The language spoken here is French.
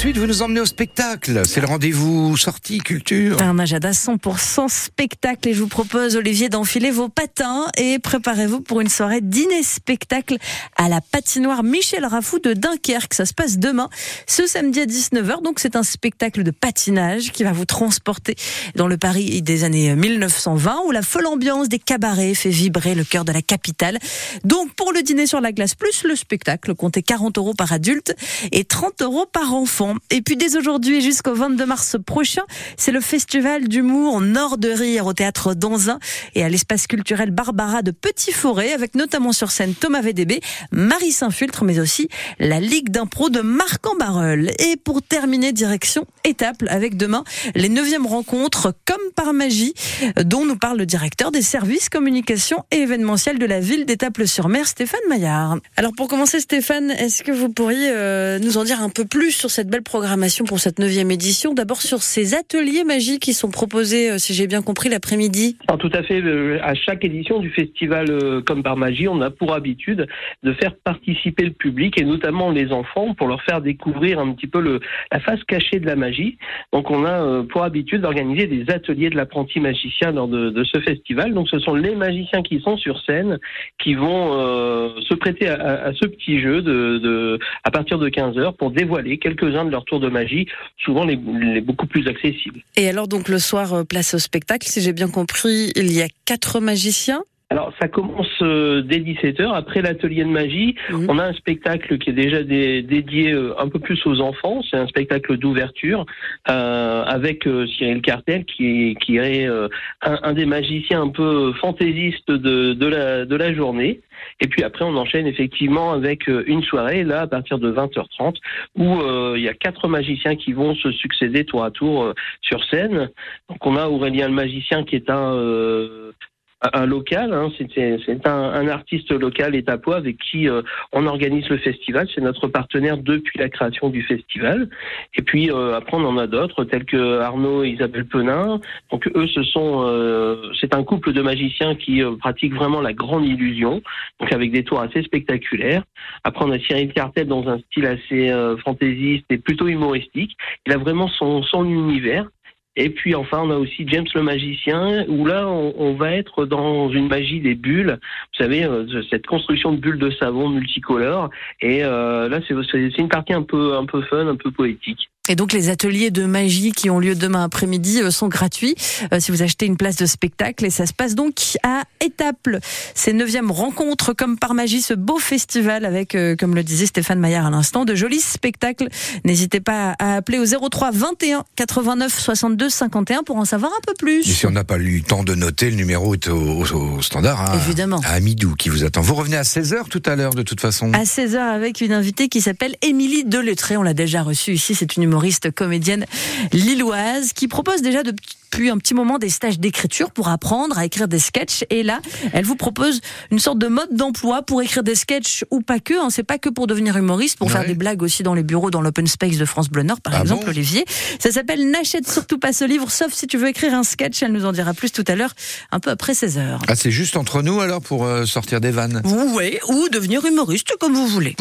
suite, vous nous emmenez au spectacle. C'est le rendez-vous sortie culture. Un agenda 100% spectacle et je vous propose, Olivier, d'enfiler vos patins et préparez-vous pour une soirée dîner-spectacle à la patinoire Michel Raffou de Dunkerque. Ça se passe demain, ce samedi à 19h. Donc c'est un spectacle de patinage qui va vous transporter dans le Paris des années 1920 où la folle ambiance des cabarets fait vibrer le cœur de la capitale. Donc pour le dîner sur la glace plus le spectacle, comptez 40 euros par adulte et 30 euros par enfant. Et puis dès aujourd'hui jusqu'au 22 mars prochain, c'est le festival d'humour Nord de Rire au théâtre Danzin et à l'espace culturel Barbara de Petit Forêt avec notamment sur scène Thomas VDB, Marie Saint-Fultre mais aussi la Ligue d'impro de Marc en. Et pour terminer, direction Étaples avec demain les 9e rencontres comme par magie dont nous parle le directeur des services communication et événementiel de la ville d'Étaples-sur-Mer, Stéphane Maillard. Alors pour commencer Stéphane, est-ce que vous pourriez euh, nous en dire un peu plus sur cette belle programmation pour cette neuvième édition D'abord sur ces ateliers magiques qui sont proposés, euh, si j'ai bien compris, l'après-midi. tout à fait. Euh, à chaque édition du festival Comme par magie, on a pour habitude de faire participer le public et notamment les enfants pour leur faire découvrir un petit peu la face cachée de la magie. Donc on a pour habitude d'organiser des ateliers de l'apprenti magicien lors de, ce festival. Donc ce sont les magiciens qui sont sur scène qui vont se prêter à, ce petit jeu de à partir de 15 heures pour dévoiler quelques-uns de leurs tours de magie, souvent les, les, beaucoup plus accessibles. Et alors donc le soir, euh, place au spectacle, si j'ai bien compris, il y a quatre magiciens alors ça commence euh, dès 17h, après l'atelier de magie. Mhm. On a un spectacle qui est déjà dédié euh, un peu plus aux enfants. C'est un spectacle d'ouverture euh, avec Cyril Cartel qui est, qui est un, un, des magiciens un peu fantaisistes de, de, la, de la journée. Et puis après on enchaîne effectivement avec une soirée, là à partir de 20h30, où il y a quatre magiciens qui vont se succéder tour à tour sur scène. Donc on a Aurélien le magicien qui est un un local, hein, c'est un, un, artiste local étapois avec qui euh, on organise le festival. C'est notre partenaire depuis la création du festival. Et puis euh, après on en a d'autres tels que Arnaud et Isabelle Penin. Donc eux ce sont euh, c'est un couple de magiciens qui pratiquent vraiment la grande illusion, donc avec des tours assez spectaculaires. Après on a Cyril Cartel dans un style assez fantaisiste et plutôt humoristique. Il a vraiment son son univers. Et puis enfin, on a aussi James le magicien, où là, on, va être dans une magie des bulles. Vous savez, euh, cette construction de bulles de savon multicolores. Et euh, là, c'est une partie un peu, un peu fun, un peu poétique. Et donc les ateliers de magie qui ont lieu demain après-midi euh, sont gratuits euh, si vous achetez une place de spectacle et ça se passe donc à Étaples. C'est neuvième rencontre comme par magie ce beau festival avec, euh, comme le disait Stéphane Maillard à l'instant, de jolis spectacles. N'hésitez pas à appeler au 03 21 89 62 51 pour en savoir un peu plus. Et si on n'a pas eu le temps de noter, le numéro est au, standard. Hein, Évidemment. À Amidou qui vous attend. Vous revenez à 16h tout à l'heure de toute façon. À 16h avec une invitée qui s'appelle Émilie Delettré. On l'a déjà reçue ici. C'est une humoriste comédienne lilloise qui propose déjà depuis un petit moment des stages d'écriture pour apprendre à écrire des sketchs. Et là, elle vous propose une sorte de mode d'emploi pour écrire des sketchs ou pas que. Hein. C'est pas que pour devenir humoriste, pour faire des blagues aussi dans les bureaux, dans l'open space de France Bleu Nord, par ah exemple, Olivier. Ça s'appelle N'achète surtout pas ce livre, sauf si tu veux écrire un sketch. Elle nous en dira plus tout à l'heure, un peu après 16 heures. Ah, c'est juste entre nous alors pour euh, sortir des vannes? Oui, ou devenir humoriste comme vous voulez.